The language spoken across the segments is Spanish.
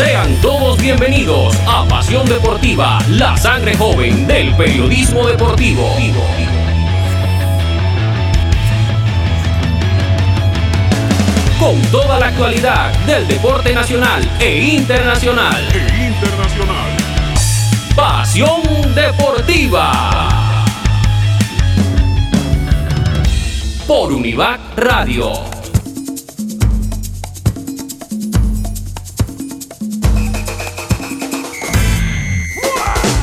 Sean todos bienvenidos a Pasión Deportiva, la sangre joven del periodismo deportivo. Con toda la actualidad del deporte nacional e internacional. E internacional. Pasión Deportiva. Por Univac Radio.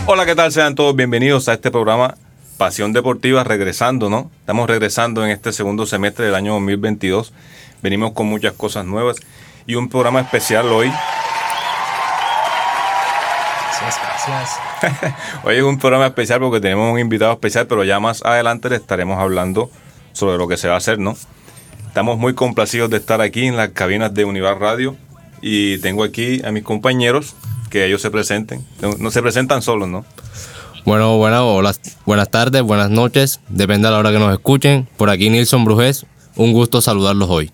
Hola, ¿qué tal? Sean todos bienvenidos a este programa Pasión Deportiva, regresando, ¿no? Estamos regresando en este segundo semestre del año 2022. Venimos con muchas cosas nuevas y un programa especial hoy. Gracias, gracias. Hoy es un programa especial porque tenemos un invitado especial, pero ya más adelante le estaremos hablando sobre lo que se va a hacer, ¿no? Estamos muy complacidos de estar aquí en las cabinas de Univar Radio y tengo aquí a mis compañeros que ellos se presenten. No, no se presentan solos, ¿no? Bueno, bueno, hola, buenas tardes, buenas noches, depende de la hora que nos escuchen. Por aquí Nilson Brujés, un gusto saludarlos hoy.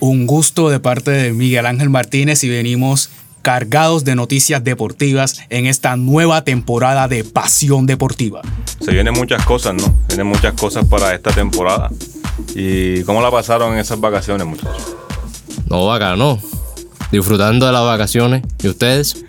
Un gusto de parte de Miguel Ángel Martínez y venimos cargados de noticias deportivas en esta nueva temporada de Pasión Deportiva. Se vienen muchas cosas, ¿no? Vienen muchas cosas para esta temporada. ¿Y cómo la pasaron en esas vacaciones, muchachos? No, bacano. Disfrutando de las vacaciones. ¿Y ustedes?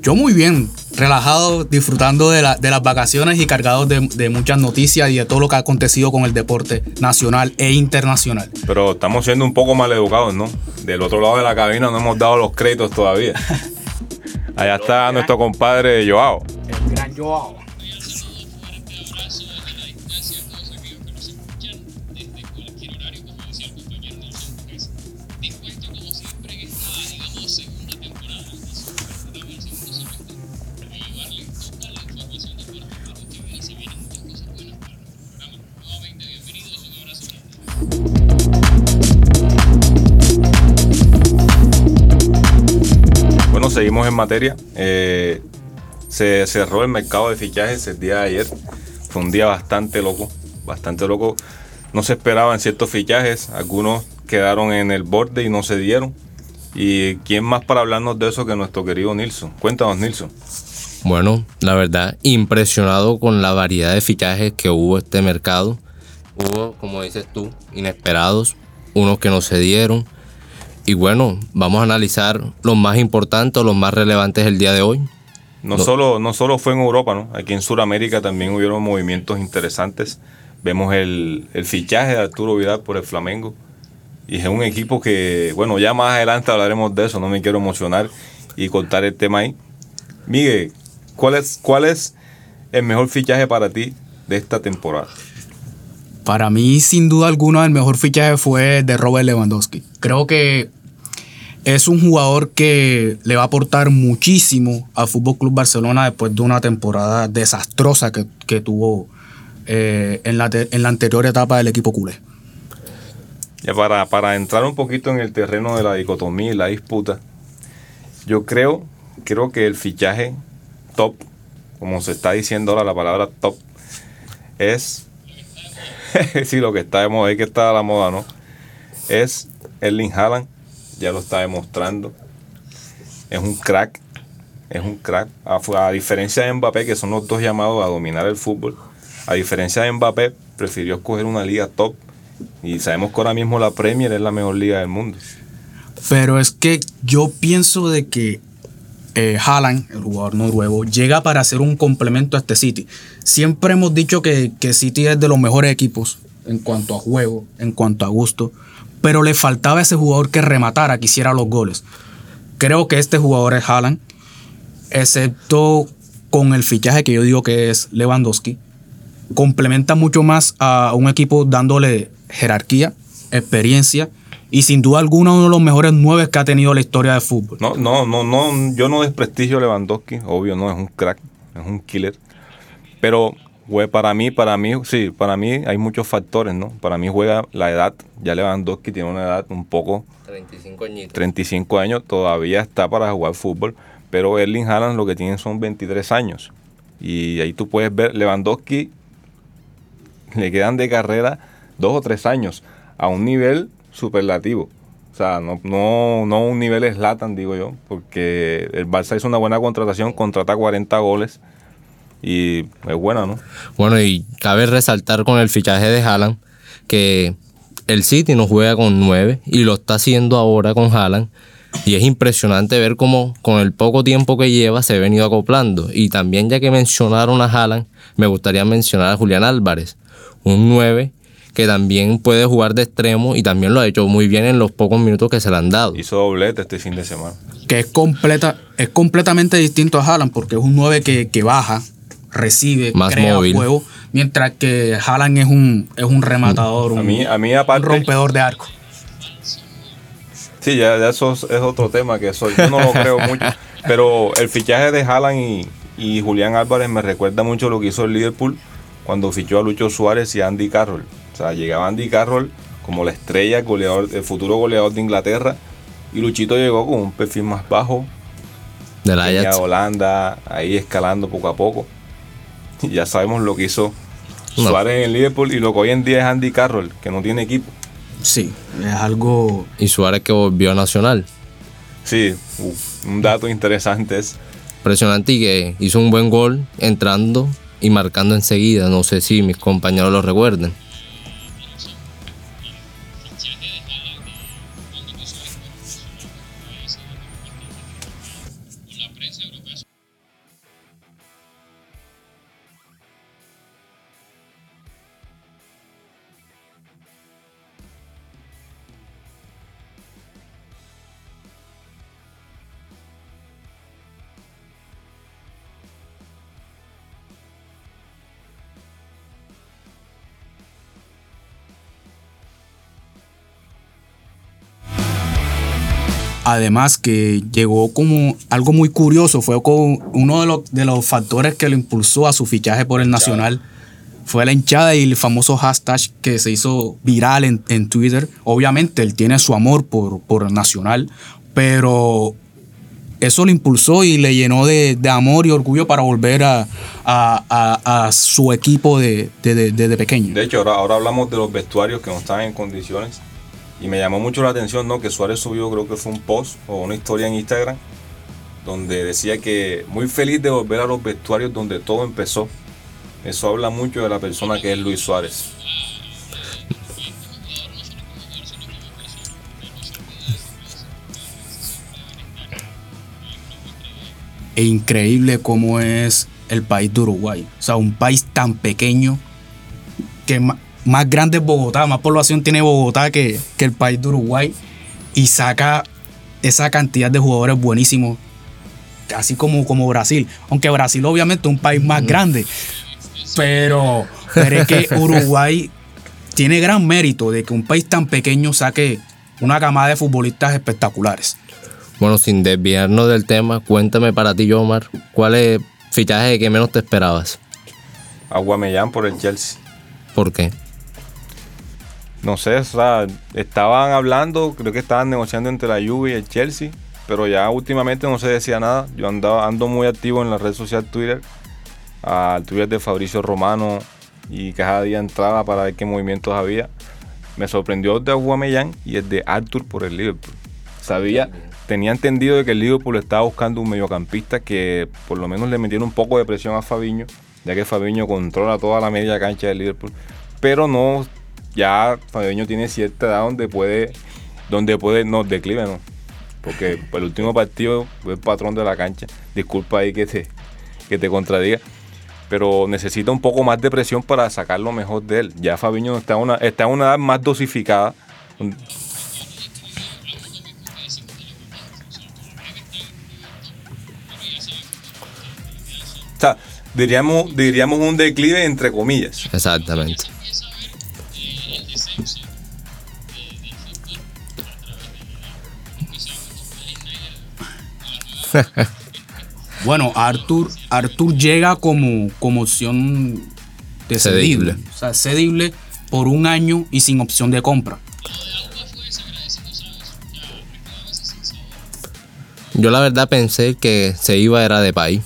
Yo muy bien, relajado, disfrutando de, la- de las vacaciones y cargados de, de muchas noticias y de todo lo que ha acontecido con el deporte nacional e internacional. Pero estamos siendo un poco mal educados, ¿no? Del otro lado de la cabina no hemos dado los créditos todavía. Allá está nuestro compadre Joao. El gran Joao. Seguimos en materia. Eh, se cerró el mercado de fichajes el día de ayer. Fue un día bastante loco, bastante loco. No se esperaban ciertos fichajes, algunos quedaron en el borde y no se dieron. ¿Y quién más para hablarnos de eso que nuestro querido Nilsson? Cuéntanos, Nilsson. Bueno, la verdad, impresionado con la variedad de fichajes que hubo este mercado. Hubo, como dices tú, inesperados, unos que no se dieron. Y bueno, vamos a analizar los más importantes, los más relevantes el día de hoy. No, No. Solo, no solo fue en Europa, ¿no? Aquí en Sudamérica también hubieron movimientos interesantes. Vemos el, el fichaje de Arturo Vidal por el Flamengo. Y es un equipo que, bueno, ya más adelante hablaremos de eso, no me quiero emocionar y contar el tema ahí. Miguel, ¿cuál es, cuál es el mejor fichaje para ti de esta temporada? Para mí, sin duda alguna, el mejor fichaje fue de Robert Lewandowski. Creo que es un jugador que le va a aportar muchísimo al Fútbol Club Barcelona después de una temporada desastrosa que, que tuvo eh, en, la en la anterior etapa del equipo culé. Ya para, para entrar un poquito en el terreno de la dicotomía y la disputa, yo creo, creo que el fichaje top, como se está diciendo ahora la palabra top, es, sí, lo que está de moda, es que está a la moda, ¿no? Es Erling Haaland, ya lo está demostrando, es un crack, es un crack, a, diferencia de Mbappé, que son los dos llamados a dominar el fútbol, a diferencia de Mbappé, prefirió escoger una liga top y sabemos que ahora mismo la Premier es la mejor liga del mundo. Pero es que yo pienso de que eh, Haaland, el jugador noruego, llega para hacer un complemento a este City. Siempre hemos dicho que, que City es de los mejores equipos en cuanto a juego, en cuanto a gusto, pero le faltaba ese jugador que rematara, que hiciera los goles. Creo que este jugador es Haaland, excepto con el fichaje que yo digo que es Lewandowski. Complementa mucho más a un equipo dándole jerarquía, experiencia y sin duda alguna uno de los mejores nueve que ha tenido la historia del fútbol. No, no, no, no, yo no desprestigio a Lewandowski, obvio, no, es un crack, es un killer. Pero, para mí, para mí, sí, para mí hay muchos factores, ¿no? Para mí juega la edad, ya Lewandowski tiene una edad un poco, 35 añitos. 35 años, todavía está para jugar fútbol, pero Erling Haaland lo que tiene son 23 años. Y ahí tú puedes ver, Lewandowski le quedan de carrera dos o tres años a un nivel superlativo. O sea, no, no, no un nivel Slatan, digo yo, porque el Barça hizo una buena contratación, contrata 40 goles y es buena, ¿no? Bueno, y cabe resaltar con el fichaje de Haaland que el City no juega con 9 y lo está haciendo ahora con Haaland. Y es impresionante ver cómo con el poco tiempo que lleva se ha venido acoplando. Y también ya que mencionaron a Haaland, me gustaría mencionar a Julián Álvarez, un 9 que también puede jugar de extremo y también lo ha hecho muy bien en los pocos minutos que se le han dado. Hizo doblete este fin de semana. Que es, completa, es completamente distinto a Haaland porque es un 9 que, que baja, recibe, Más crea móvil. juego, mientras que Haaland es un, es un rematador, un, A mí, a mí un aparte... rompedor de arco. Sí, ya, ya eso es, es otro tema que eso yo no lo creo mucho. Pero el fichaje de Haaland y, y Julián Álvarez me recuerda mucho lo que hizo el Liverpool cuando fichó a Lucho Suárez y a Andy Carroll. O sea, llegaba Andy Carroll como la estrella, goleador, el futuro goleador de Inglaterra. Y Luchito llegó con un perfil más bajo. Ajax. de Holanda, ahí escalando poco a poco. Y ya sabemos lo que hizo No. Suárez en el Liverpool y lo que hoy en día es Andy Carroll, que no tiene equipo. Sí, es algo Y Suárez que volvió a Nacional. Sí, uf, un dato interesante es. Impresionante y que hizo un buen gol entrando y marcando enseguida. No sé si mis compañeros lo recuerden. Además que llegó como algo muy curioso, fue uno de los, de los factores que lo impulsó a su fichaje por el Nacional. Fue la hinchada y el famoso hashtag que se hizo viral en, en Twitter. Obviamente él tiene su amor por, por Nacional, pero eso lo impulsó y le llenó de, de amor y orgullo para volver a, a- a- su equipo de, de- de- pequeño. De hecho, ahora, ahora hablamos de los vestuarios que no están en condiciones. Y me llamó mucho la atención, ¿no? Que Suárez subió, creo que fue un post o una historia en Instagram, donde decía que muy feliz de volver a los vestuarios donde todo empezó. Eso habla mucho de la persona que es Luis Suárez. e increíble cómo es el país de Uruguay. O sea, un país tan pequeño que más grande es Bogotá, más población tiene Bogotá que, que el país de Uruguay y saca esa cantidad de jugadores buenísimos, así como, como Brasil. Aunque Brasil obviamente es un país más grande, pero, pero es que Uruguay tiene gran mérito de que un país tan pequeño saque una camada de futbolistas espectaculares. Bueno, sin desviarnos del tema, cuéntame para ti, Omar, ¿cuál es el fichaje que menos te esperabas? Aguamellán por el Chelsea. ¿Por qué? No sé, o sea, estaban hablando, creo que estaban negociando entre la Juve y el Chelsea, pero ya últimamente no se decía nada. Yo andaba, ando muy activo en la red social Twitter, al Twitter de Fabricio Romano, y cada día entraba para ver qué movimientos había. Me sorprendió el de Aguamellán y el de Arthur por el Liverpool. Sabía, tenía entendido de que el Liverpool estaba buscando un mediocampista que por lo menos le metiera un poco de presión a Fabiño, ya que Fabiño controla toda la media cancha del Liverpool, pero no, ya Fabiño tiene cierta edad donde puede, donde puede, no, declive no, porque el último partido fue el patrón de la cancha, disculpa ahí que te, que te contradiga, pero necesita un poco más de presión para sacar lo mejor de él. Ya Fabiño está en una, está en una edad más dosificada. O sea, diríamos, diríamos un declive entre comillas. Exactamente. Bueno, Arthur, Arthur llega como, como opción de Cedible. cedible. O sea, cedible por un año y sin opción de compra. Yo la verdad pensé que se iba era de país.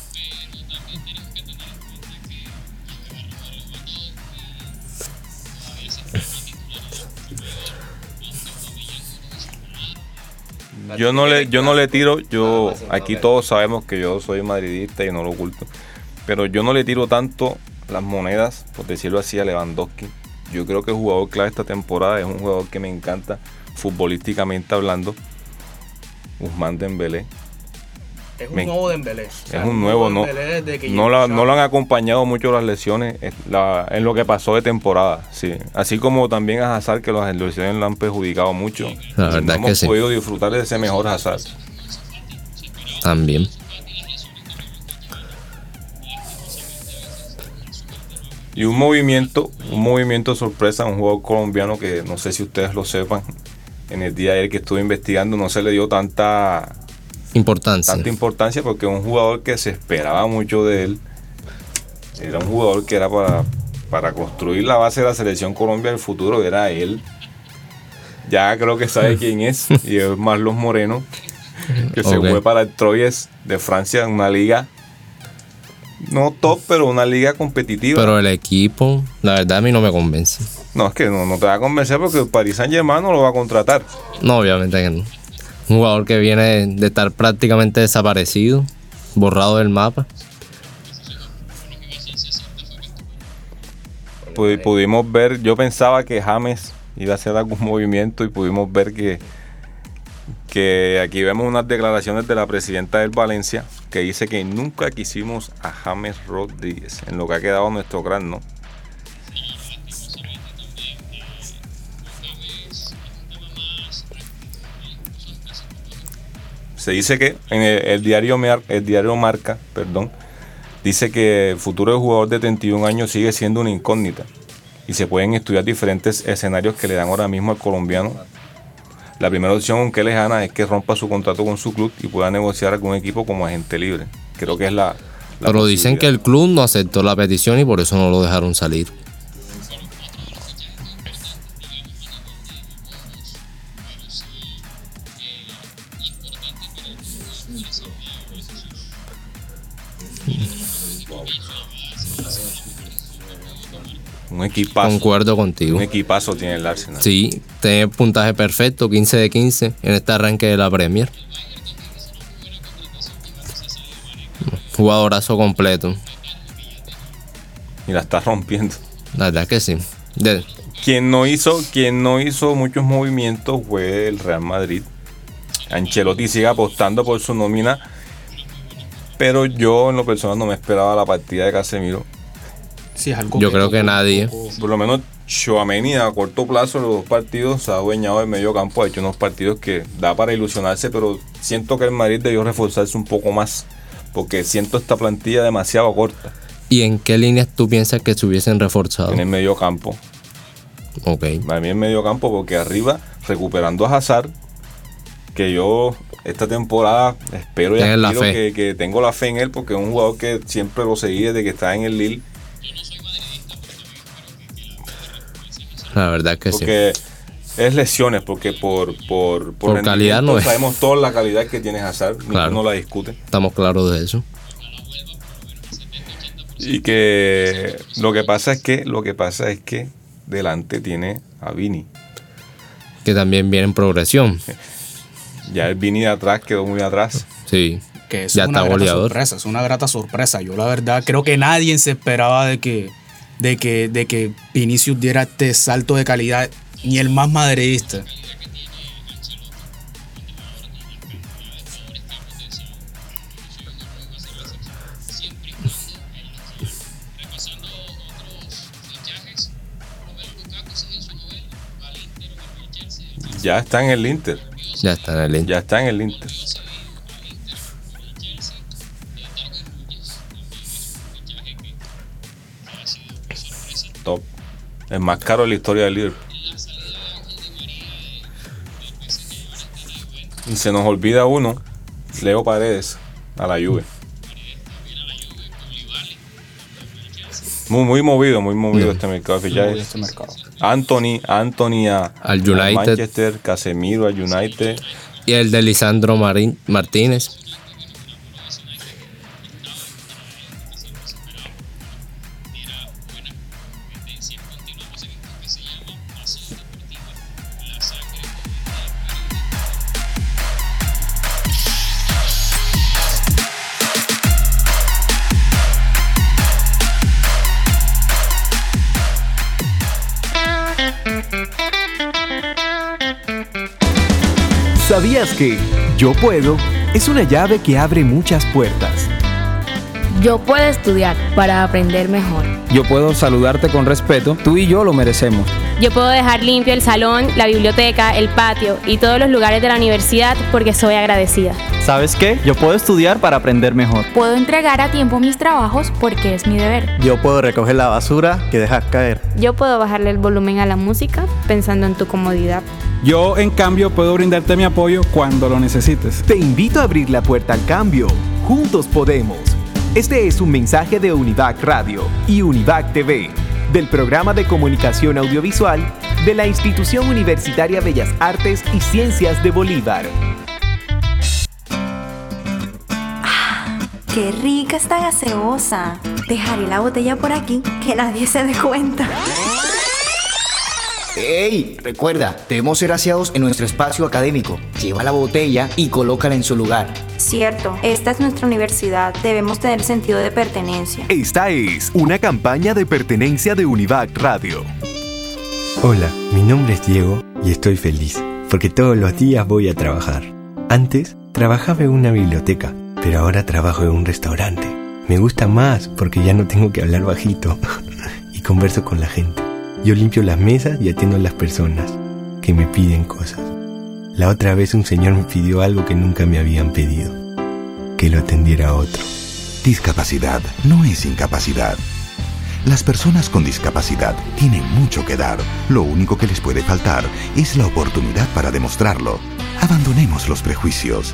Yo no le, yo no le tiro, yo aquí todos sabemos que yo soy madridista y no lo oculto, pero yo no le tiro tanto las monedas, por decirlo así, a Lewandowski. Yo creo que el jugador clave esta temporada es un jugador que me encanta futbolísticamente hablando. Guzmán Dembélé. Es un Me- nuevo Dembélé. Es un nuevo, no, que no, la- no lo han acompañado mucho las lesiones eh, la- en lo que pasó de temporada, sí. Así como también a Hazard, que las lesiones lo han perjudicado mucho. La no verdad hemos que sí. podido disfrutar de ese mejor Hazard. También. Y un movimiento, un movimiento sorpresa, un jugador colombiano que no sé si ustedes lo sepan, en el día de ayer que estuve investigando no se le dio tanta, Importancia. tanta importancia porque un jugador que se esperaba mucho de él, era un jugador que era para, para construir la base de la selección Colombia del futuro, era él. Ya creo que sabe quién es, y es Marlos Moreno, que se fue para el Troyes de Francia, una liga no top, pero una liga competitiva. Pero el equipo, la verdad a mí no me convence. No, es que no, no te va a convencer porque el Paris Saint Germain no lo va a contratar. No, obviamente que no. Un jugador que viene de estar prácticamente desaparecido, borrado del mapa. Pu- pudimos ver, yo pensaba que James iba a hacer algún movimiento y pudimos ver que, que aquí vemos unas declaraciones de la presidenta del Valencia que dice que nunca quisimos a James Rodríguez, en lo que ha quedado nuestro gran, ¿no? Se dice que en el, el diario, el diario Marca, perdón, dice que el futuro del jugador de 31 años sigue siendo una incógnita y se pueden estudiar diferentes escenarios que le dan ahora mismo al colombiano. La primera opción, aunque lejana, es que rompa su contrato con su club y pueda negociar algún equipo como agente libre. Creo que es la... la Pero dicen que el club no aceptó la petición y por eso no lo dejaron salir. Un equipazo. Concuerdo contigo. Un equipazo tiene el Arsenal. Sí, tiene puntaje perfecto, 15 de 15 en este arranque de la Premier. Jugadorazo completo. Y la está rompiendo. La verdad que sí. De- Quien no hizo, quien no hizo muchos movimientos fue el Real Madrid. Ancelotti sigue apostando por su nómina. Pero yo en lo personal no me esperaba la partida de Casemiro. Sí, es algo Yo creo que nadie. Por lo menos Chouameni a corto plazo los dos partidos se ha adueñado del medio campo, ha hecho unos partidos que da para ilusionarse, pero siento que el Madrid debió reforzarse un poco más, porque siento esta plantilla demasiado corta ¿Y en qué líneas tú piensas que se hubiesen reforzado? en el medio campo. Ok. Para mí el medio campo, porque arriba, recuperando a Hazard, que yo esta temporada espero y Tienes la aspiro fe. que, que tengo la fe en él, porque es un jugador que siempre lo seguí desde que estaba en el Lille, La verdad que sí. porque es lesiones, porque por, por, Por calidad no es. sabemos toda la calidad que tiene Hazard, Claro. ninguno la discute. Estamos claros de eso. Y que lo que pasa es que, lo que pasa es que delante tiene a Vini. Que también viene en progresión. Ya el Vini de atrás quedó muy atrás. Sí. que es Ya una está grata goleador. sorpresa, es una grata sorpresa. Yo la verdad creo que nadie se esperaba de que, de que, de que Vinicius diera este salto de calidad, ni el más madridista. Ya está en el Inter. Ya está en el Inter. Ya está en el Inter. Top. El más caro de la historia del Liverpool. Y se nos olvida uno, Leo Paredes, a la Juve. Muy, muy movido, muy movido este mercado de Muy fichajes. este mercado. Anthony, Anthony a, Al al United. Manchester, Casemiro al United. Y el de Lisandro Marín, Martínez. Puedo es una llave que abre muchas puertas? Yo puedo estudiar para aprender mejor. Yo puedo saludarte con respeto, tú y yo lo merecemos. Yo puedo dejar limpio el salón, la biblioteca, el patio y todos los lugares de la universidad porque soy agradecida. ¿Sabes qué? Yo puedo estudiar para aprender mejor. Puedo entregar a tiempo mis trabajos porque es mi deber. Yo puedo recoger la basura que dejas caer. Yo puedo bajarle el volumen a la música pensando en tu comodidad. Yo, en cambio, puedo brindarte mi apoyo cuando lo necesites. Te invito a abrir la puerta al cambio. Juntos podemos. Este es un mensaje de Univac Radio y Univac TV, del programa de comunicación audiovisual de la Institución Universitaria Bellas Artes y Ciencias de Bolívar. ¡Qué rica esta gaseosa! Dejaré la botella por aquí, que nadie se dé cuenta. ¡Ey! Recuerda, debemos ser aseados en nuestro espacio académico. Lleva la botella y colócala en su lugar. Cierto, esta es nuestra universidad. Debemos tener sentido de pertenencia. Esta es una campaña de pertenencia de Univac Radio. Hola, mi nombre es Diego y estoy feliz porque todos los días voy a trabajar. Antes trabajaba en una biblioteca, pero ahora trabajo en un restaurante. Me gusta más porque ya no tengo que hablar bajito y converso con la gente. Yo limpio las mesas y atiendo a las personas que me piden cosas. La otra vez un señor me pidió algo que nunca me habían pedido, que lo atendiera otro. Discapacidad no es incapacidad. Las personas con discapacidad tienen mucho que dar. Lo único que les puede faltar es la oportunidad para demostrarlo. Abandonemos los prejuicios.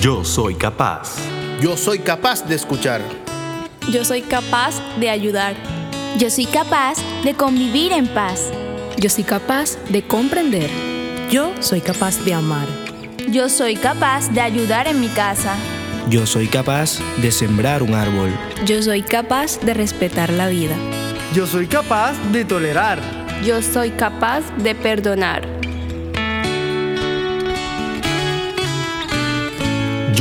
Yo soy capaz. Yo soy capaz de escuchar. Yo soy capaz de ayudar. Yo soy capaz de convivir en paz. Yo soy capaz de comprender. Yo soy capaz de amar. Yo soy capaz de ayudar en mi casa. Yo soy capaz de sembrar un árbol. Yo soy capaz de respetar la vida. Yo soy capaz de tolerar. Yo soy capaz de perdonar.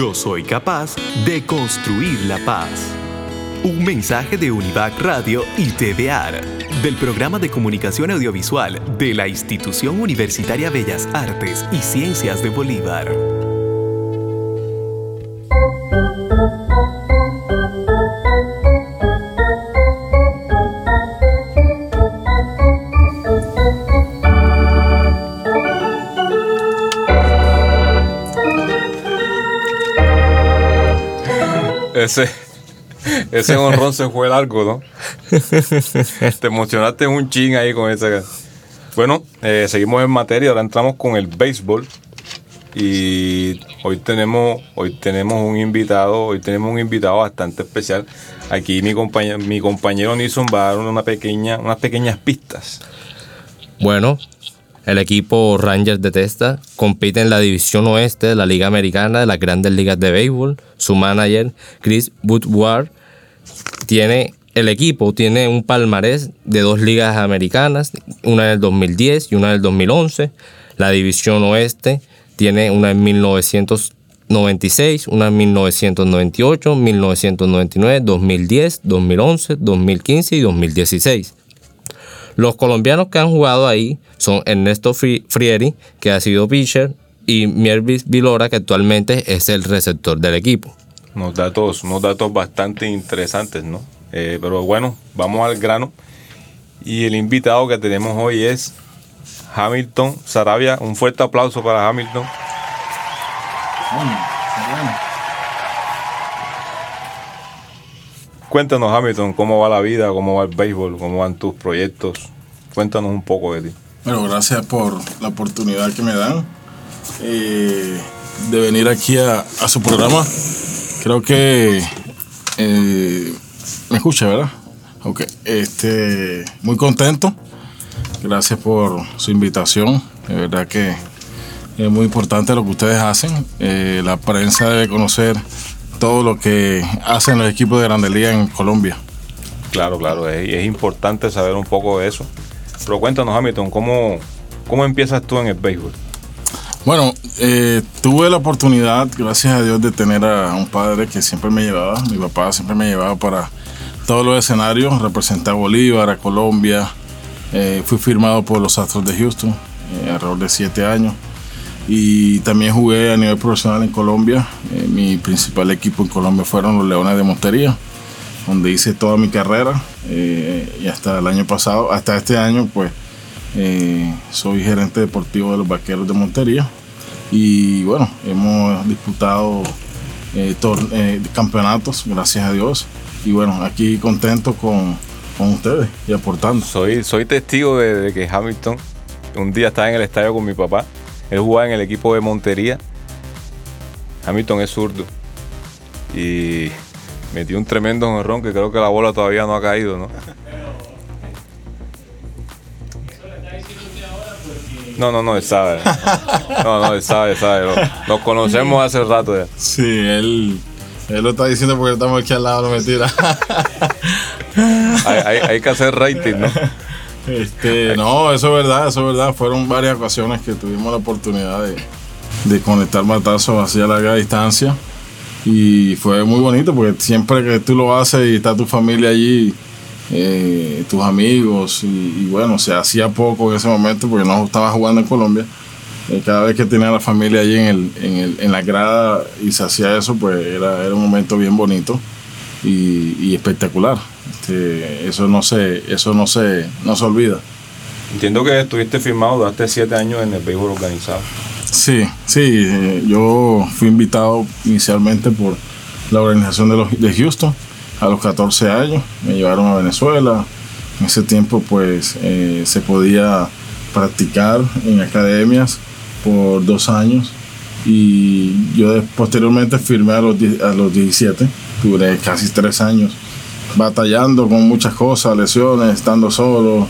Yo soy capaz de construir la paz. Un mensaje de Univac Radio y TVAR, del programa de comunicación audiovisual de la Institución Universitaria Bellas Artes y Ciencias de Bolívar. Ese, ese honrón se fue largo, ¿no? Te emocionaste un ching ahí con esa. Bueno, eh, seguimos en materia, ahora entramos con el béisbol. Y hoy tenemos, hoy tenemos un invitado, hoy tenemos un invitado bastante especial. Aquí mi compañero, mi compañero Nilson va a dar una pequeña, unas pequeñas pistas. Bueno, el equipo Rangers de Testa compite en la división oeste de la Liga Americana de las Grandes Ligas de Béisbol. Su manager, Chris Woodward, tiene el equipo tiene un palmarés de dos ligas americanas, una en el 2010 y una en el 2011. La división oeste tiene una en 1996, una en 1998, 1999, 2010, 2011, 2015 y 2016. Los colombianos que han jugado ahí son Ernesto Frieri, que ha sido pitcher, y Miervis Vilora, que actualmente es el receptor del equipo. Unos datos, unos datos bastante interesantes, ¿no? Eh, pero bueno, vamos al grano. Y el invitado que tenemos hoy es Hamilton Sarabia. Un fuerte aplauso para Hamilton. Cuéntanos, Hamilton, cómo va la vida, cómo va el béisbol, cómo van tus proyectos. Cuéntanos un poco de ti. Bueno, gracias por la oportunidad que me dan eh, de venir aquí a, su programa. Creo que eh, me escucha, ¿verdad? Ok, este, muy contento. Gracias por su invitación. De verdad que es muy importante lo que ustedes hacen. Eh, la prensa debe conocer todo lo que hacen los equipos de Grande Liga en Colombia. Claro, claro, es, es, importante saber un poco de eso. Pero cuéntanos, Hamilton, ¿cómo, cómo empiezas tú en el béisbol? Bueno, eh, tuve la oportunidad, gracias a Dios, de tener a un padre que siempre me llevaba. Mi papá siempre me llevaba para todos los escenarios, representar a Bolívar, a Colombia. Eh, fui firmado por los Astros de Houston eh, alrededor de siete años. Y también jugué a nivel profesional en Colombia. Eh, mi principal equipo en Colombia fueron los Leones de Montería, donde hice toda mi carrera. eh, y hasta el año pasado, hasta este año, pues eh, soy gerente deportivo de los Vaqueros de Montería. Y bueno, hemos disputado campeonatos, gracias a Dios. Y bueno, aquí contento con, con ustedes y aportando. Soy, soy testigo de que Hamilton un día estaba en el estadio con mi papá. Él jugaba en el equipo de Montería. Hamilton es zurdo. Y metió un tremendo jonrón que creo que la bola todavía no ha caído, ¿no? No, no, no, él sabe. No, no, él sabe, sabe. Nos conocemos hace rato ya. Sí, él, él lo está diciendo porque estamos aquí al lado, no mentira. Hay, hay- hay que hacer rating, ¿no? Este, no, eso es verdad, eso es verdad. Fueron varias ocasiones que tuvimos la oportunidad de, de conectar matazos hacia larga distancia. Y fue muy bonito porque siempre que tú lo haces y está tu familia allí, eh, tus amigos, y, y bueno, se hacía poco en ese momento porque no estaba jugando en Colombia. Eh, cada vez que tenía la familia allí en, el, en, el- en la grada y se hacía eso, pues era, era un momento bien bonito y, y espectacular. Este, eso no se, eso no se, no se olvida. Entiendo que estuviste firmado durante siete años en el béisbol organizado. Sí, sí, eh, yo fui invitado inicialmente por la organización de, los, de Houston a los 14 años, me llevaron a Venezuela, en ese tiempo pues eh, se podía practicar en academias por dos años y yo posteriormente firmé a los, a los 17, duré casi tres años batallando con muchas cosas, lesiones, estando solo,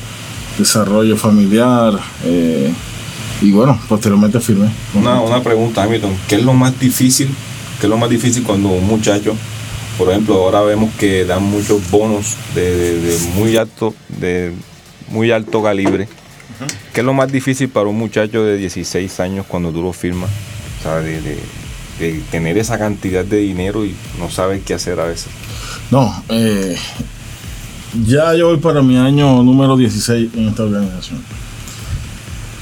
desarrollo familiar. eh, y bueno, posteriormente firmé. Una, una pregunta, Hamilton. ¿Qué es lo más difícil? ¿Qué es lo más difícil cuando un muchacho, por ejemplo, ahora vemos que dan muchos bonos de, de- de muy alto, de muy alto calibre? ¿Qué es lo más difícil para un muchacho de 16 años cuando tú lo firmas? O sea, de, tener esa cantidad de dinero y no saber qué hacer a veces. No, eh, ya yo voy para mi año número 16 en esta organización.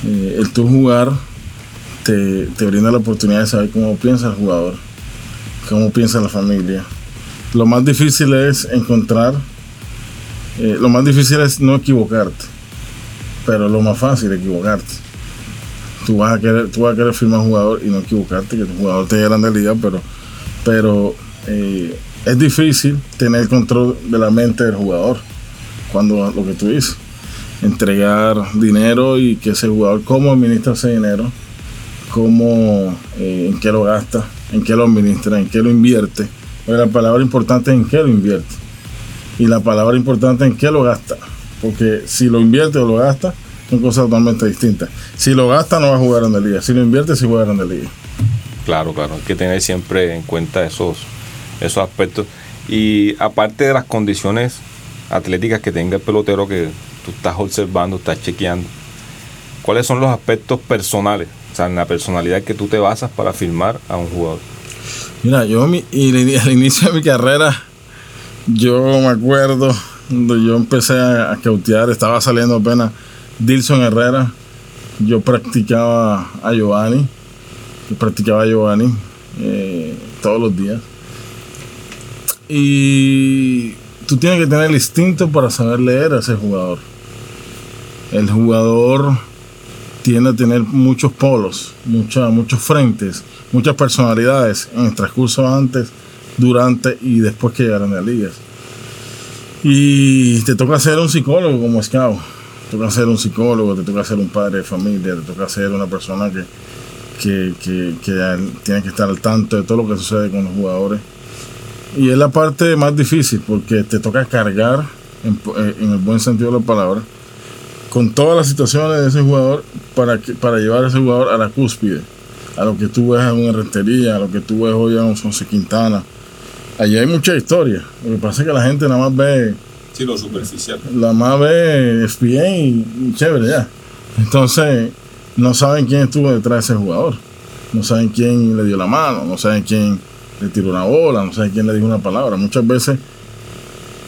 Eh, el tú jugar te, te brinda la oportunidad de saber cómo piensa el jugador, cómo piensa la familia. Lo más difícil es encontrar, eh, lo más difícil es no equivocarte, pero lo más fácil es equivocarte. Tú vas a querer, tú vas a querer firmar un jugador y no equivocarte, que tu jugador te grande liga, pero, pero eh, es difícil tener el control de la mente del jugador cuando lo que tú dices, entregar dinero y que ese jugador cómo administra ese dinero, cómo, eh, en qué lo gasta, en qué lo administra, en qué lo invierte. Porque la palabra importante es en qué lo invierte. Y la palabra importante es en qué lo gasta. Porque si lo invierte o lo gasta, son cosas totalmente distintas. Si lo gasta, no va a jugar en la liga. Si lo invierte, sí juega en la liga. Claro, claro, hay que tener siempre en cuenta esos, esos aspectos. Y aparte de las condiciones atléticas que tenga el pelotero que tú estás observando, estás chequeando, ¿cuáles son los aspectos personales? O sea, en la personalidad que tú te basas para firmar a un jugador. Mira, yo mi- y al al inicio de mi carrera, yo me acuerdo cuando yo empecé a, a cautear, estaba saliendo apenas Dilson Herrera, yo practicaba a Giovanni, yo practicaba a Giovanni eh, todos los días. Y tú tienes que tener el instinto para saber leer a ese jugador. El jugador tiende a tener muchos polos, mucha- muchos frentes, muchas personalidades en el transcurso antes, durante y después que llegaron a ligas. Y te toca ser un psicólogo como scout, toca ser un psicólogo, te toca ser un padre de familia, te toca ser una persona que, que, que- que tiene que estar al tanto de todo lo que sucede con los jugadores. Y es la parte más difícil porque te toca cargar, en, eh, el buen sentido de la palabra, con todas las situaciones de ese jugador para, que, para llevar a ese jugador a la cúspide, a lo que tú ves en una rentería, a lo que tú ves hoy en un José Quintana. Allí hay mucha historia. Lo que pasa es que la gente nada más ve, Sí, lo superficial. la más ve ESPN y, chévere ya. Entonces, no saben quién estuvo detrás de ese jugador. No saben quién le dio la mano, no saben quién le tiró una bola, no saben quién le dijo una palabra. Muchas veces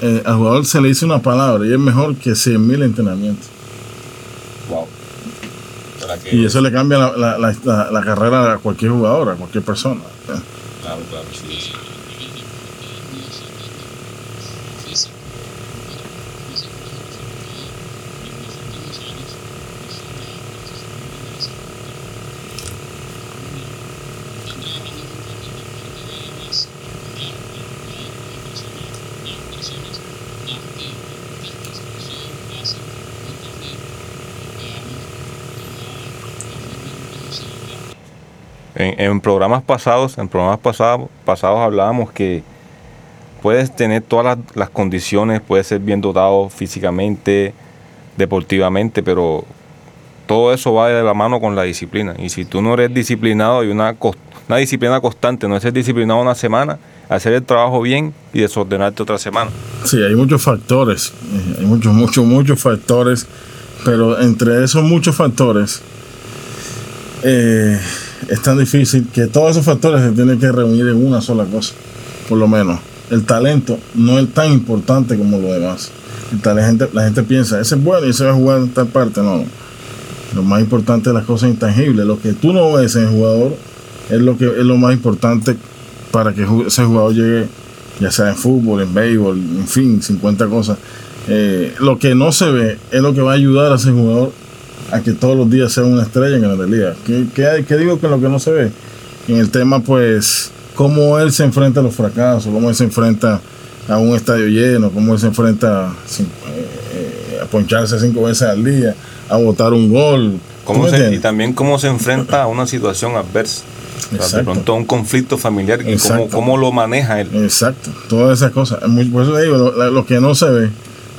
eh, al jugador se le dice una palabra y es mejor que 100.000 entrenamientos. Y eso le cambia la, la, la, la, carrera a cualquier jugador, a cualquier persona. Claro, claro, sí, sí. En, programas pasados, en programas pasados, pasados hablábamos que puedes tener todas las, condiciones, puedes ser bien dotado físicamente, deportivamente, pero todo eso va de la mano con la disciplina. Y si tú no eres disciplinado, hay una, una disciplina constante, no ser disciplinado una semana, hacer el trabajo bien y desordenarte otra semana. Sí, hay muchos factores, eh, hay muchos, muchos, muchos factores, pero entre esos muchos factores, eh, es tan difícil que todos esos factores se tienen que reunir en una sola cosa, por lo menos. El talento no es tan importante como lo demás. La gente, la gente piensa, ese es bueno y se va a jugar en tal parte. No, lo más importante es las cosas intangibles. Lo que tú no ves en el jugador es lo, que, es lo más importante para que ese jugador llegue, ya sea en fútbol, en béisbol, en fin, 50 cosas. Eh, lo que no se ve es lo que va a ayudar a ese jugador a que todos los días sea una estrella en la Liga. ¿Qué, qué, digo con lo que no se ve? En el tema, pues, cómo él se enfrenta a los fracasos, cómo él se enfrenta a un estadio lleno, cómo él se enfrenta eh, eh, a poncharse cinco veces al día, a botar un gol. ¿Cómo y también cómo se enfrenta a una situación adversa. de pronto un conflicto familiar y cómo, cómo, lo maneja él. Exacto, todas esas cosas. Por eso digo, lo, que no se ve,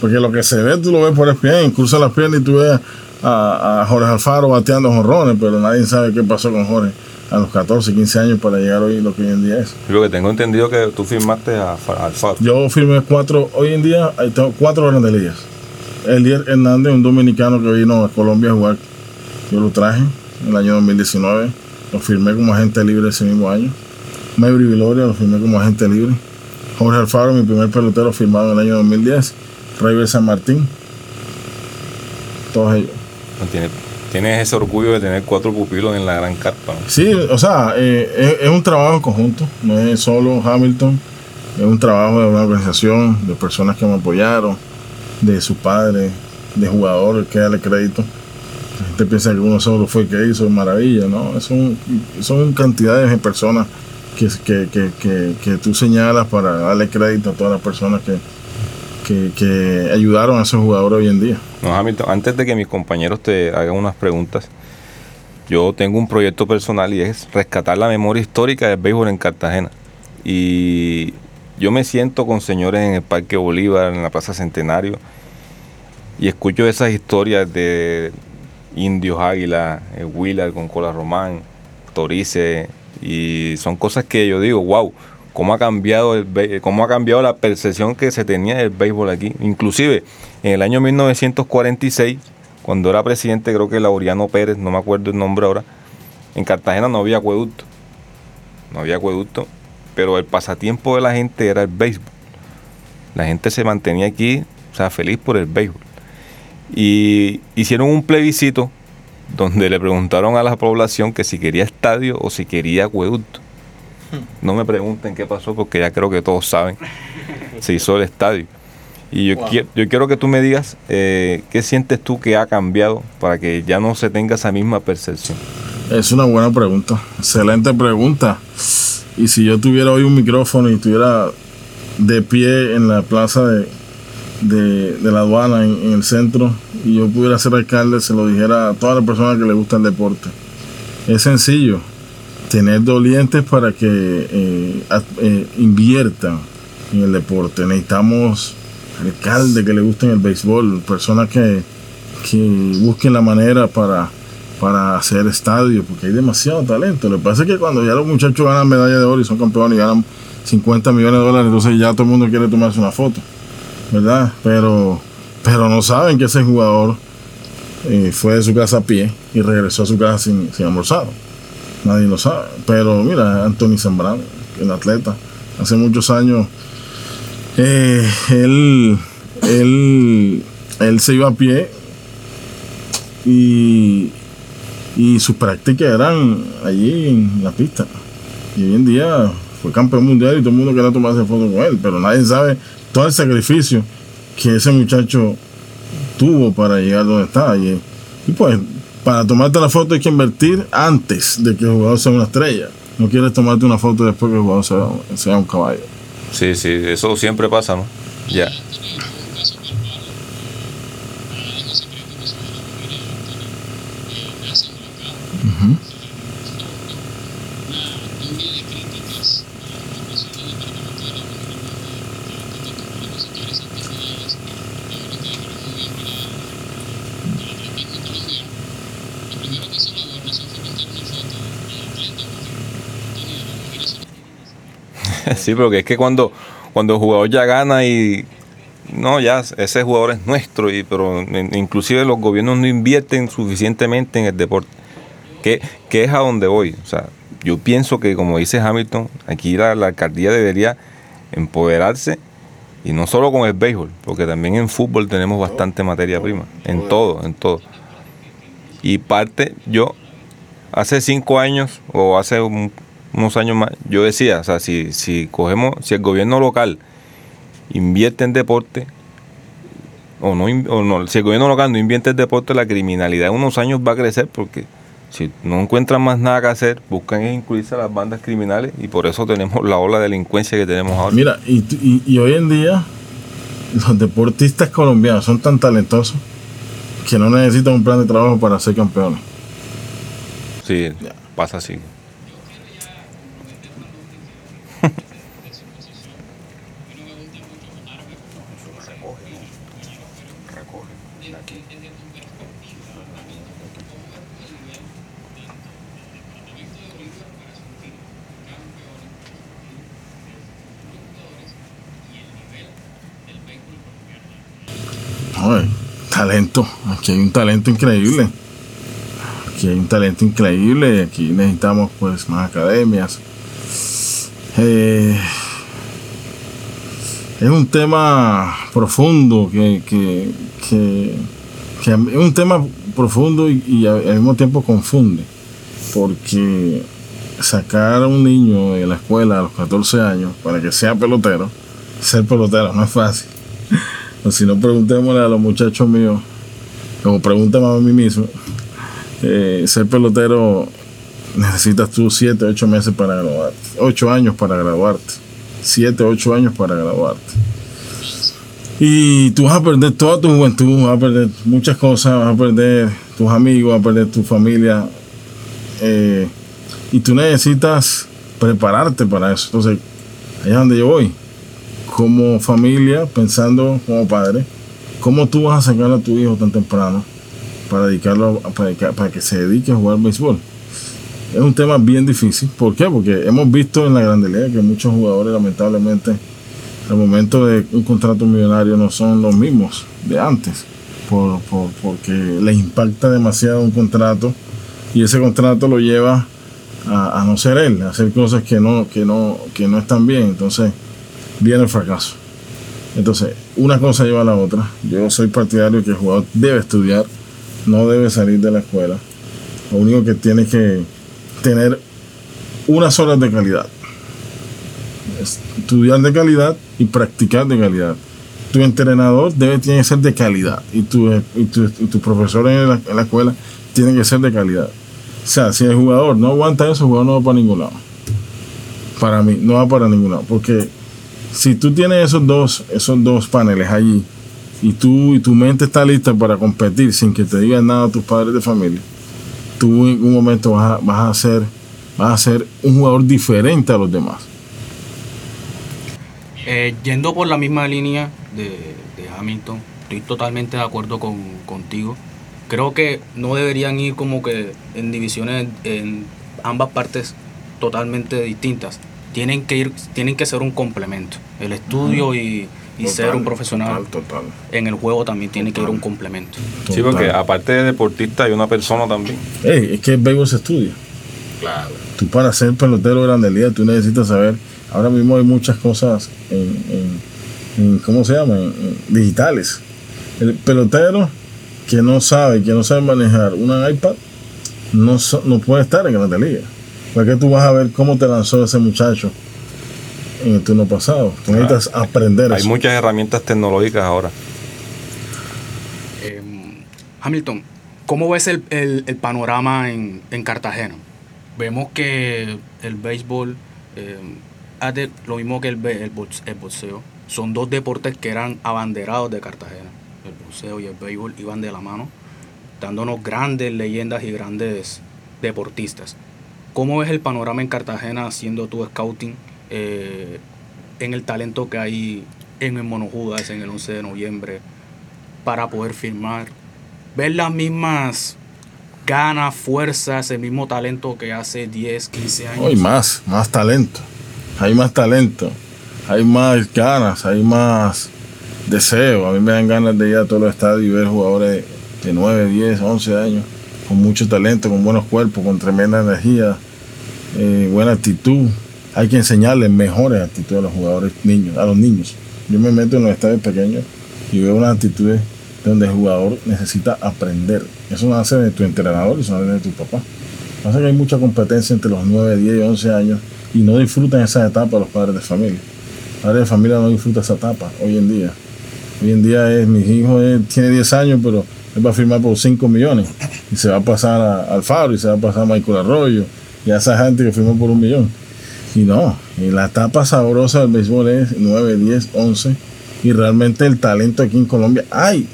porque lo que se ve tú lo ves por el pie, cruza las piernas y tú ves a, Jorge Alfaro bateando jorrones, pero nadie sabe qué pasó con Jorge a los 14, 15 años para llegar hoy lo que hoy en día es. Lo que tengo entendido que tú firmaste a, Alfaro. Yo firmé cuatro, hoy en día tengo cuatro grandes ligas. Elier Hernández, un dominicano que vino a Colombia a jugar, yo lo traje en el año 2019, lo firmé como agente libre ese mismo año. Mayri Viloria lo firmé como agente libre. Jorge Alfaro, mi primer pelotero firmado en el año 2010. Rey San Martín. Todos ellos. Tienes ese orgullo de tener cuatro pupilos en la gran carpa. Sí, o sea, eh, es, un trabajo conjunto, no es solo Hamilton, es un trabajo de una organización, de personas que me apoyaron, de sus padres, de jugadores que darle crédito. La gente piensa que uno solo fue el que hizo maravilla, ¿no? Son, son cantidades de personas que, que tú señalas para darle crédito a todas las personas que, que, ayudaron a esos jugadores hoy en día. Antes de que mis compañeros te hagan unas preguntas, yo tengo un proyecto personal y es rescatar la memoria histórica del béisbol en Cartagena. Y yo me siento con señores en el Parque Bolívar, en la Plaza Centenario, y escucho esas historias de Indios Águila, Willard con Cola Román, Torice, y son cosas que yo digo, wow, cómo ha cambiado el cómo ha cambiado la percepción que se tenía del béisbol aquí. Inclusive en el año 1946, cuando era presidente, creo que Laureano Pérez, no me acuerdo el nombre ahora, en Cartagena no había acueducto. No había acueducto, pero el pasatiempo de la gente era el béisbol. La gente se mantenía aquí, o sea, feliz por el béisbol. Y hicieron un plebiscito donde le preguntaron a la población que si quería estadio o si quería acueducto. No me pregunten qué pasó porque ya creo que todos saben. Se hizo el estadio. Y yo, quiero, yo quiero que tú me digas eh, qué sientes tú que ha cambiado para que ya no se tenga esa misma percepción. Es una buena pregunta, excelente pregunta. Y si yo tuviera hoy un micrófono y estuviera de pie en la plaza de, de, la aduana en, el centro y yo pudiera ser alcalde, se lo dijera a todas las personas que le gusta el deporte. Es sencillo, tener dolientes para que eh, eh, inviertan en el deporte. Necesitamos alcaldes que le gusten el béisbol, personas que, busquen la manera para, para hacer estadios, porque hay demasiado talento. Lo que pasa es que cuando ya los muchachos ganan medalla de oro y son campeones y ganan 50 millones de dólares, entonces ya todo el mundo quiere tomarse una foto, ¿verdad? Pero, pero no saben que ese jugador eh, fue de su casa a pie y regresó a su casa sin, sin almorzar nadie lo sabe. Pero mira, Anthony Zambrano, el atleta, hace muchos años, eh, él, él, él se iba a pie y, y sus prácticas eran allí en la pista. Y hoy en día fue campeón mundial y todo el mundo quería tomarse foto con él, pero nadie sabe todo el sacrificio que ese muchacho tuvo para llegar donde está. Y, y pues, para tomarte la foto hay que invertir antes de que el jugador sea una estrella. No quieres tomarte una foto después que el jugador sea, sea un caballo. Sí, sí, eso siempre pasa, ¿no? Ya. Sí, porque es que cuando, cuando el jugador ya gana y no, ya ese jugador es nuestro, y, pero inclusive los gobiernos no invierten suficientemente en el deporte, que, que es a donde voy. O sea, yo pienso que como dice Hamilton, aquí la, la alcaldía debería empoderarse y no solo con el béisbol, porque también en fútbol tenemos bastante materia prima, en todo, en todo. Y parte, yo hace cinco años o hace un, unos años más, yo decía, o sea, si, si cogemos, si el gobierno local invierte en deporte, o no, o no, si el gobierno local no invierte en deporte, la criminalidad en unos años va a crecer porque si no encuentran más nada que hacer, buscan incluirse a las bandas criminales y por eso tenemos la ola de delincuencia que tenemos ahora. Mira, y, y, y hoy en día los deportistas colombianos son tan talentosos que no necesitan un plan de trabajo para ser campeones. Sí, pasa así. Talento, aquí hay un talento increíble. Aquí hay un talento increíble, aquí necesitamos pues más academias. Eh, es un tema profundo que, que, que, es un tema profundo y, y, al mismo tiempo confunde porque sacar a un niño de la escuela a los 14 años para que sea pelotero ser pelotero no es fácil o si no preguntémosle a los muchachos míos como pregúntame a mí mismo eh, ser pelotero necesitas tú 7, 8 meses para graduarte 8 años para graduarte 7, 8 años para graduarte. Y tú vas a perder toda tu juventud, vas a perder muchas cosas, vas a perder tus amigos, vas a perder tu familia. Eh, y tú necesitas prepararte para eso. Entonces, allá donde yo voy. Como familia, pensando como padre, ¿cómo tú vas a sacar a tu hijo tan temprano para dedicarlo para que, se dedique a jugar béisbol? es un tema bien difícil. ¿Por qué? Porque hemos visto en la Grande Liga que muchos jugadores, lamentablemente, al momento de un contrato millonario no son los mismos de antes, por, por, porque les impacta demasiado un contrato y ese contrato lo lleva a, a, no ser él, a hacer cosas que no, que, no, que no están bien. Entonces, viene el fracaso. Entonces, una cosa lleva a la otra. Yo soy partidario que el jugador debe estudiar, no debe salir de la escuela. Lo único que tiene que tener unas horas de calidad. Estudiar de calidad y practicar de calidad. Tu entrenador debe tiene que ser de calidad y tu, y tu, y profesor en la, en la, escuela tiene que ser de calidad. O sea, si el jugador no aguanta eso, el jugador no va para ningún lado. Para mí, no va para ningún lado. Porque si tú tienes esos dos, esos dos paneles allí y, tú, y tu mente está lista para competir sin que te digan nada tus padres de familia, tú en un momento vas a, vas a ser vas a un jugador diferente a los demás. Eh, yendo por la misma línea de, de, Hamilton, estoy totalmente de acuerdo con, contigo. Creo que no deberían ir como que en divisiones en ambas partes totalmente distintas. Tienen que ir, tienen que ser un complemento. El estudio uh -huh. y, y total, ser un profesional total, total. en el juego también tiene que ir un complemento. Sí, porque aparte de deportista hay una persona también. Hey, es que el béisbol se estudia. Claro. Tú para ser pelotero de grande liga, tú necesitas saber. Ahora mismo hay muchas cosas en, en, en ¿cómo se llama? En, digitales. El pelotero que no sabe, que no sabe manejar una iPad, no, no puede estar en Grande Liga. Porque tú vas a ver cómo te lanzó ese muchacho en el turno pasado. Tú necesitas aprender Hay muchas herramientas tecnológicas ahora. Em, Hamilton, ¿cómo ves el, panorama en, Cartagena? Vemos que el béisbol hace lo mismo que el, el, boxeo. Son dos deportes que eran abanderados de Cartagena. El boxeo y el béisbol iban de la mano, dándonos grandes leyendas y grandes deportistas. ¿Cómo ves el panorama en Cartagena haciendo tu scouting eh, en el talento que hay en el Monojudas en el 11 de noviembre para poder firmar? ¿Ver las mismas ganas, fuerzas, el mismo talento que hace 10, 15 años? Hay más, más talento. Hay más talento. Hay más ganas, hay más deseo. A mí me dan ganas de ir a todos los estadios y ver jugadores de 9, 10, 11 años con mucho talento, con buenos cuerpos, con tremenda energía, eh, buena actitud. Hay que enseñarles mejores actitudes a los jugadores niños, a los niños. Yo me meto en los estadios pequeños y veo unas actitudes donde el jugador necesita aprender. Eso no hace de tu entrenador, eso no hace de tu papá. Pasa que hay mucha competencia entre los 9, 10 y 11 años y no disfrutan esa etapa los padres de familia. Padres de familia no disfrutan esa etapa hoy en día. Hoy en día es, mi hijo tiene 10 años, pero él va a firmar por 5 millones y se va a pasar a Alfaro y se va a pasar a Michael Arroyo y a esa gente que firmó por un millón. Y no, y la etapa sabrosa del béisbol es 9, 10, 11 y realmente el talento aquí en Colombia hay.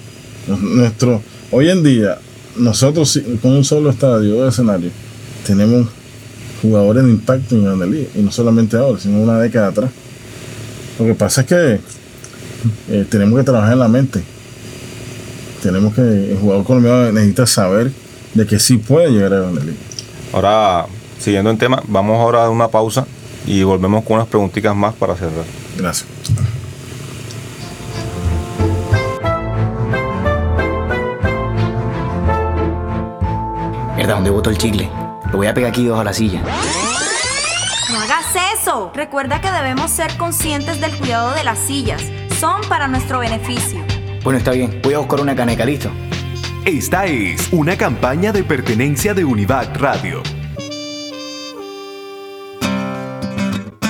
Nuestro, hoy en día, nosotros con un solo estadio de escenario tenemos jugadores de impacto en Grande Liga y no solamente ahora, sino una década atrás. Lo que pasa es que eh, tenemos que trabajar en la mente tenemos que, el jugador colombiano necesita saber de que sí puede llegar a Grande Liga. Ahora, siguiendo el tema, vamos ahora a una pausa y volvemos con unas preguntitas más para cerrar. Gracias. ¿Dónde botó el chicle? Lo voy a pegar aquí debajo de la silla. No hagas eso. Recuerda que debemos ser conscientes del cuidado de las sillas. Son para nuestro beneficio. Bueno, está bien. Voy a buscar una caneca, ¿listo? Esta es una campaña de pertenencia de Univac Radio.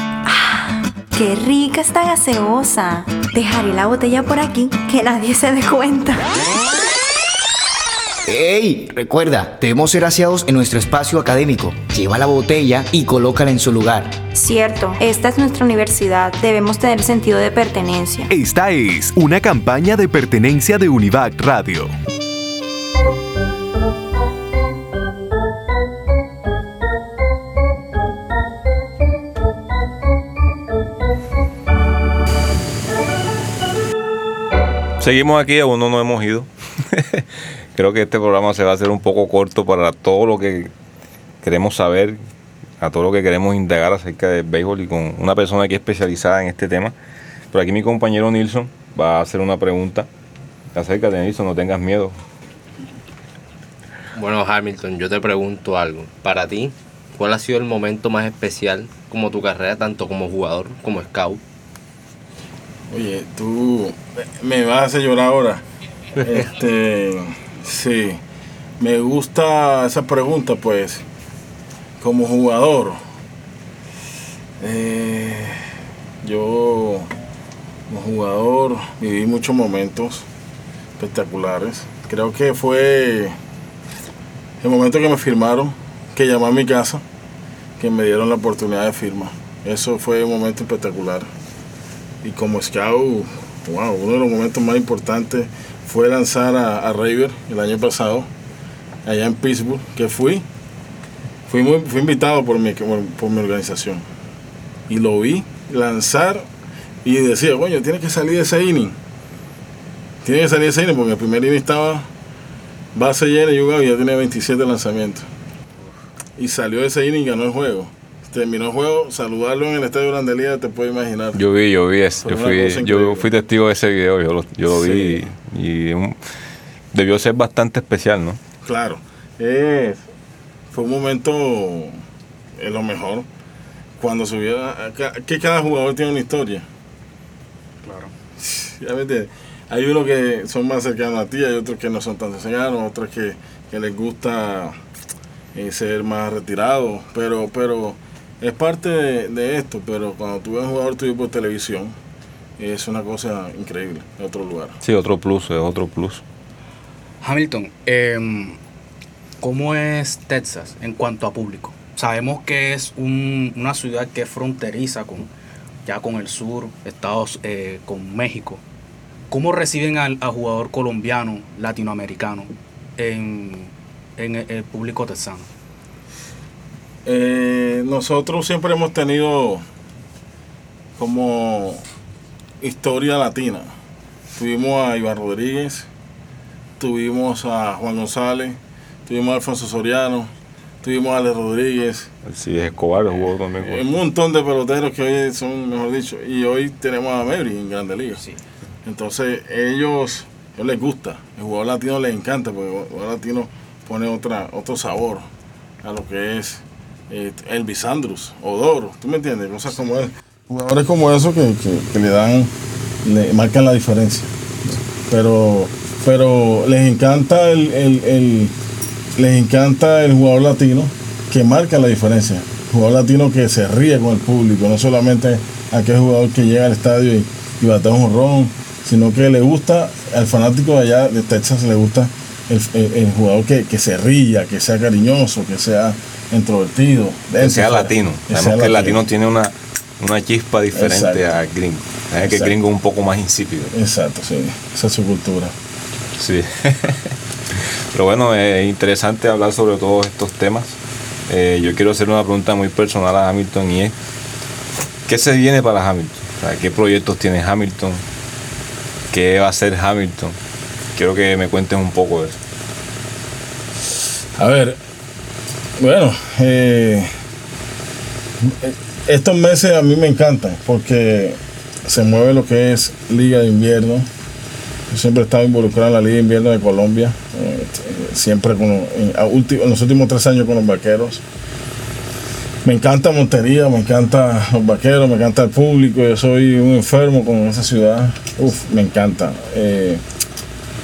Ah, ¡Qué rica esta gaseosa! Dejaré la botella por aquí, que nadie se dé cuenta. ¡Ey! Recuerda, debemos ser aseados en nuestro espacio académico. Lleva la botella y colócala en su lugar. Cierto, esta es nuestra universidad. Debemos tener sentido de pertenencia. Esta es una campaña de pertenencia de Univac Radio. Seguimos aquí, aún no nos hemos ido. creo que este programa se va a hacer un poco corto para todo lo que queremos saber, a todo lo que queremos indagar acerca del béisbol y con una persona aquí especializada en este tema. Pero aquí mi compañero Nilsson va a hacer una pregunta acerca de Nilsson, no tengas miedo. Bueno, Hamilton, yo te pregunto algo. Para ti, ¿cuál ha sido el momento más especial como tu carrera, tanto como jugador como scout? Oye, tú me vas a hacer llorar ahora. Este. Sí, me gusta esa pregunta, pues, como jugador. Eh, yo, como jugador, viví muchos momentos espectaculares. Creo que fue el momento que me firmaron, que llamé a mi casa, que me dieron la oportunidad de firma. Eso fue un momento espectacular. Y como scout, wow, uno de los momentos más importantes fue lanzar a, a Raver el año pasado, allá en Pittsburgh, que fui. Fui, muy, fui invitado por mi, por, mi organización. Y lo vi lanzar y decía, coño, tiene que salir de ese inning. Tiene que salir de ese inning porque el primer inning estaba base llena y y ya tenía 27 lanzamientos. Y salió de ese inning y ganó el juego terminó el juego, saludarlo en el estadio Grandelía, te puedes imaginar. Yo vi, yo vi eso. Yo fui, yo fui testigo de ese video, yo lo, yo lo vi y, debió ser bastante especial, ¿no? Claro. fue un momento, es lo mejor, cuando subió, que cada jugador tiene una historia. Claro. Ya Hay unos que son más cercanos a ti, hay otros que no son tan cercanos, otros que, que les gusta eh, ser más retirado, pero, pero es parte de, de esto, pero cuando tú ves un jugador tuyo por televisión, es una cosa increíble, en otro lugar. Sí, otro plus, es otro plus. Hamilton, em, ¿cómo es Texas en cuanto a público? Sabemos que es un- una ciudad que es fronteriza con ya con el sur, Estados, eh, con México. ¿Cómo reciben al, al jugador colombiano, latinoamericano en, en el, el público texano? Eh, nosotros siempre hemos tenido como historia latina. Tuvimos a Iván Rodríguez, tuvimos a Juan González, tuvimos a Alfonso Soriano, tuvimos a Ale Rodríguez, Sí, Escobar jugó también. con- un montón de peloteros que hoy son, mejor dicho, y hoy tenemos a Mary en Grande Liga. Entonces ellos, ellos les gusta, el jugador latino les encanta, porque el jugador latino pone otra, otro sabor a lo que es eh, Elvis Andrus, Odoro, ¿tú me entiendes? Cosas como es. Jugadores como esos que, que- que le dan, le marcan la diferencia. Pero, pero les encanta el, el- el- les encanta el jugador latino que marca la diferencia. Jugador latino que se ríe con el público, no solamente aquel jugador que llega al estadio y, y batea un ron, sino que le gusta, al fanático de allá de Texas le gusta el, el- el jugador que, que se ría, que sea cariñoso, que sea introvertido. Que sea latino. Que Sabemos sea que el latino tiene una, una chispa diferente Exacto. al gringo. Es que gringo es un poco más insípido. Exacto, sí. Esa es su cultura. Sí. Pero bueno, es interesante hablar sobre todos estos temas. Eh, yo quiero hacer una pregunta muy personal a Hamilton y es, ¿qué se viene para Hamilton? O sea, ¿Qué proyectos tiene Hamilton? ¿Qué va a hacer Hamilton? Quiero que me cuentes un poco de eso. A ver, bueno, eh, estos meses a mí me encantan porque se mueve lo que es Liga de Invierno. Yo siempre he estado involucrado en la Liga de Invierno de Colombia, eh, siempre con, en, los últimos tres años con los vaqueros. Me encanta Montería, me encanta los vaqueros, me encanta el público. Yo soy un enfermo con esa ciudad. Uf, me encanta. Eh,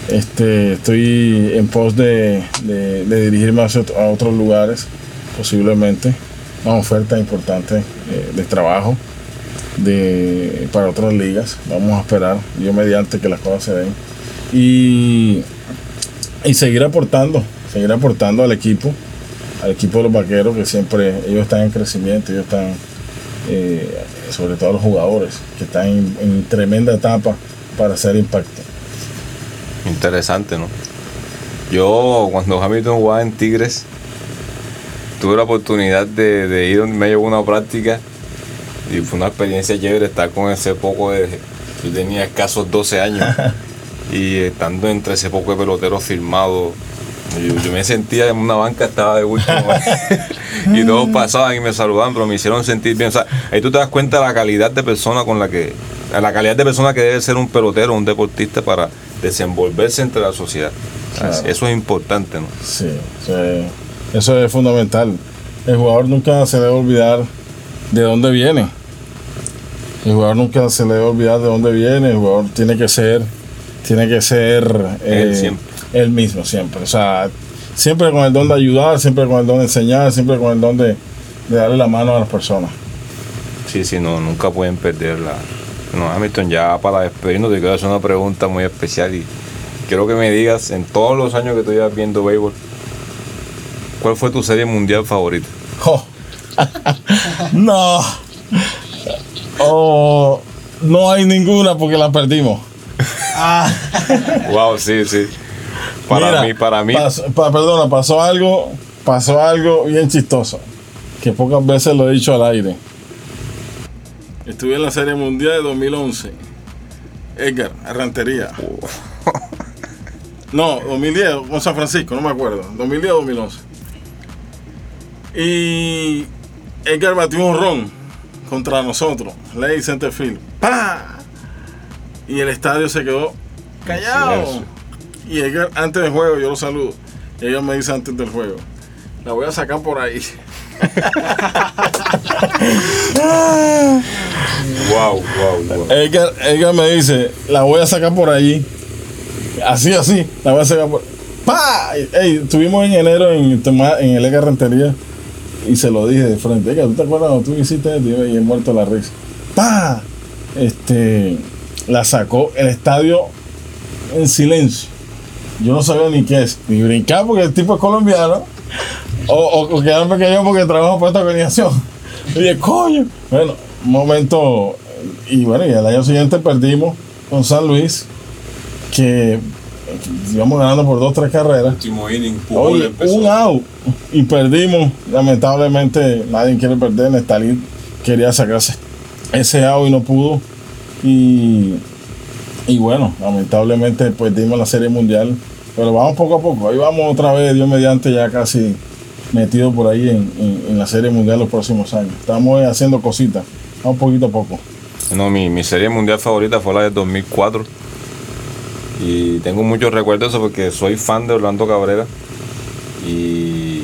este, estoy en pos de, dirigirme a otros lugares, posiblemente. Una oferta importante eh, de trabajo de, para otras ligas. Vamos a esperar, yo mediante que las cosas se den. Y, y seguir aportando, seguir aportando al equipo, al equipo de los vaqueros, que siempre ellos están en crecimiento, ellos están, eh, sobre todo los jugadores, que están en, en tremenda etapa para hacer impacto. Interesante, ¿no? Yo cuando Hamilton jugaba en Tigres, tuve la oportunidad de, de ir donde me llevó una práctica y fue una experiencia chévere estar con ese poco de... Yo tenía escasos 12 años y estando entre ese poco de peloteros firmados, yo, yo me sentía en una banca, estaba de último y todos pasaban y me saludaban, pero me hicieron sentir bien. O sea, ahí tú te das cuenta de la calidad de persona con la que, la calidad de persona que debe ser un pelotero, un deportista para desenvolverse entre la sociedad. Claro. Eso es importante, ¿no? Sí, sí, eso es fundamental. El jugador nunca se debe olvidar de dónde viene. El jugador nunca se le debe olvidar de dónde viene. El jugador tiene que ser, tiene que ser eh, él mismo siempre. O sea, siempre con el don de ayudar, siempre con el don de enseñar, siempre con el don de, de darle la mano a las personas. Sí, sí, no, nunca pueden perder la. No, Hamilton, ya para despedirnos, te quiero hacer una pregunta muy especial y quiero que me digas, en todos los años que tú llevas viendo béisbol, ¿cuál fue tu serie mundial favorita? Jo. no. Oh, no hay ninguna porque la perdimos. Wow, sí, sí. Para Mira, mí, para mí. pasó- pa- perdona, pasó algo, pasó algo bien chistoso, que pocas veces lo he dicho al aire. Estuve en la Serie Mundial de 2011. Edgar, Arrantería. No, 2010, con San Francisco, no me acuerdo. 2010 o 2011. Y Edgar batió un ron contra nosotros, Ley Centerfield. ¡Pah! Y el estadio se quedó callado. Y Edgar, antes del juego, yo lo saludo. Y ellos me dicen antes del juego, la voy a sacar por ahí. Wow, wow, wow. Edgar, Edgar me dice, la voy a sacar por allí. Así, así, la voy a sacar por ¡Pa! Ey, estuvimos en enero en, en el Ega Rentería y se lo dije de frente. ¿tú te acuerdas cuando tú hiciste? Y he muerto la risa. ¡Pa! Este, la sacó el estadio en silencio. Yo no sabía ni qué es. Ni brincar porque el tipo es colombiano. O, o, o quedarme pequeño porque trabajo por esta organización. Y dije, coño. Bueno, un momento. Y bueno, y al año siguiente perdimos con San Luis. Que íbamos ganando por dos, tres carreras. Último inning, Oye, un out y perdimos. Lamentablemente nadie quiere perder. Nestalí quería sacarse ese out y no pudo. Y, y bueno, lamentablemente perdimos la serie mundial. Pero vamos poco a poco. Ahí vamos otra vez, Dios mediante, ya casi metido por ahí en, en- en la serie mundial los próximos años. Estamos haciendo cositas. Vamos poquito a poco. No, mi, mi serie mundial favorita fue la de 2004. Y tengo muchos recuerdos de eso porque soy fan de Orlando Cabrera. Y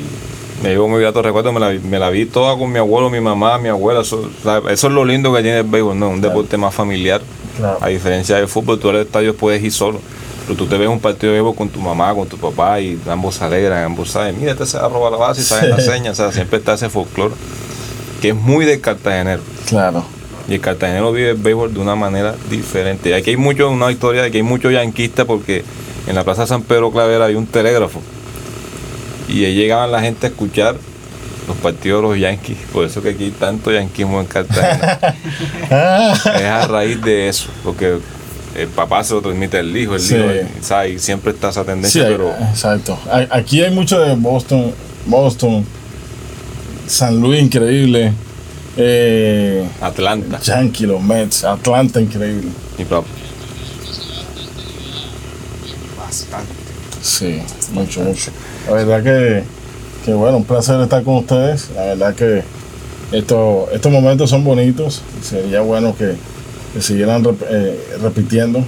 me llevo muy gratos recuerdos. Me la, vi- me la vi toda con mi abuelo, mi mamá, mi abuela. Eso, eso es lo lindo que tiene el béisbol, ¿no? Un deporte más familiar. Claro. A diferencia del fútbol, tú al estadio puedes ir solo. Pero tú te ves un partido de béisbol con tu mamá, con tu papá y ambos se alegran, ambos saben, mira, este se va a robar la base y saben la seña. O sea, siempre está ese folclore que es muy del cartagenero. Claro. Y el cartagenero vive el béisbol de una manera diferente. Aquí hay mucho, una historia de que hay muchos yanquistas porque en la Plaza San Pedro Clavera hay un telégrafo. Y ahí llegaban la gente a escuchar los partidos de los yanquis. Por eso que aquí hay tanto yanquismo en Cartagena. es a raíz de eso. Porque el papá se lo transmite al hijo, el Sí. hijo, ¿sabes? Y siempre está esa Sí, tendencia, pero exacto. Aquí hay mucho de Boston, Boston, San Luis increíble, eh, Atlanta. Yankee, los Mets, Atlanta increíble. Y papá. Sí, mucho, mucho. La verdad que, que bueno, un placer estar con ustedes. La verdad que esto, estos momentos son bonitos sería bueno que, que siguieran rep- eh, repitiendo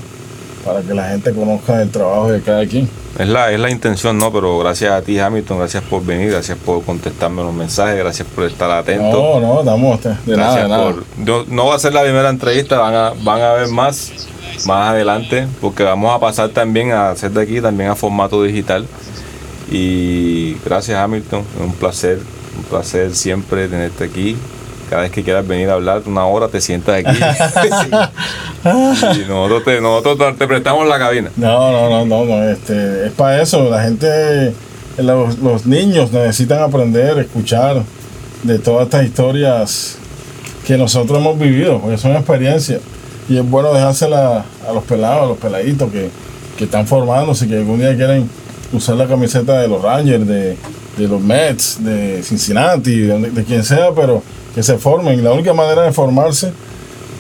para que la gente conozca el trabajo de cada quien. Es la, es la intención, ¿no? Pero gracias a ti, Hamilton, gracias por venir, gracias por contestarme los mensajes, gracias por estar atento. No, no, estamos de nada, Gracias de nada. por- yo- no va a ser la primera entrevista, van a, van a ver más más adelante, porque vamos a pasar también a hacer de aquí también a formato digital. Y gracias Hamilton, es un placer, un placer siempre tenerte aquí. Cada vez que quieras venir a hablar una hora te sientas aquí. y nosotros te, nosotros te prestamos la cabina. No, no, no, no, no, este, es para eso. La gente, los, los niños necesitan aprender, escuchar de todas estas historias que nosotros hemos vivido, porque son experiencias. Y es bueno dejársela a los pelados, a los peladitos que, que están formándose, que algún día quieren usar la camiseta de los Rangers, de, de los Mets, de Cincinnati, de quien sea, pero que se formen. La única manera de formarse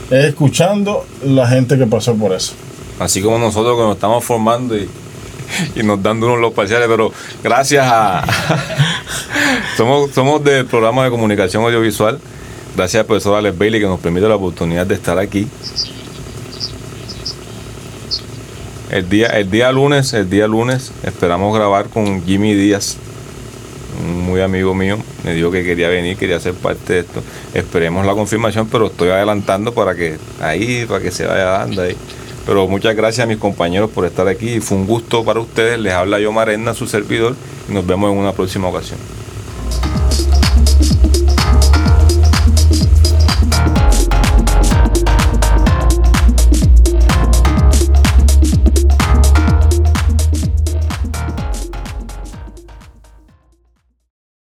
es escuchando la gente que pasó por eso. Así como nosotros que nos estamos formando y, y nos dando unos los parciales, pero gracias a... somos, somos del programa de comunicación audiovisual. Gracias al profesor Alex Bailey que nos permite la oportunidad de estar aquí. El día, el día lunes, el día lunes, esperamos grabar con Jimmy Díaz, muy amigo mío. Me dijo que quería venir, quería ser parte de esto. Esperemos la confirmación, pero estoy adelantando para que ahí, para que se vaya dando ahí. Pero muchas gracias a mis compañeros por estar aquí. Fue un gusto para ustedes. Les habla yo Marena, su servidor, y nos vemos en una próxima ocasión.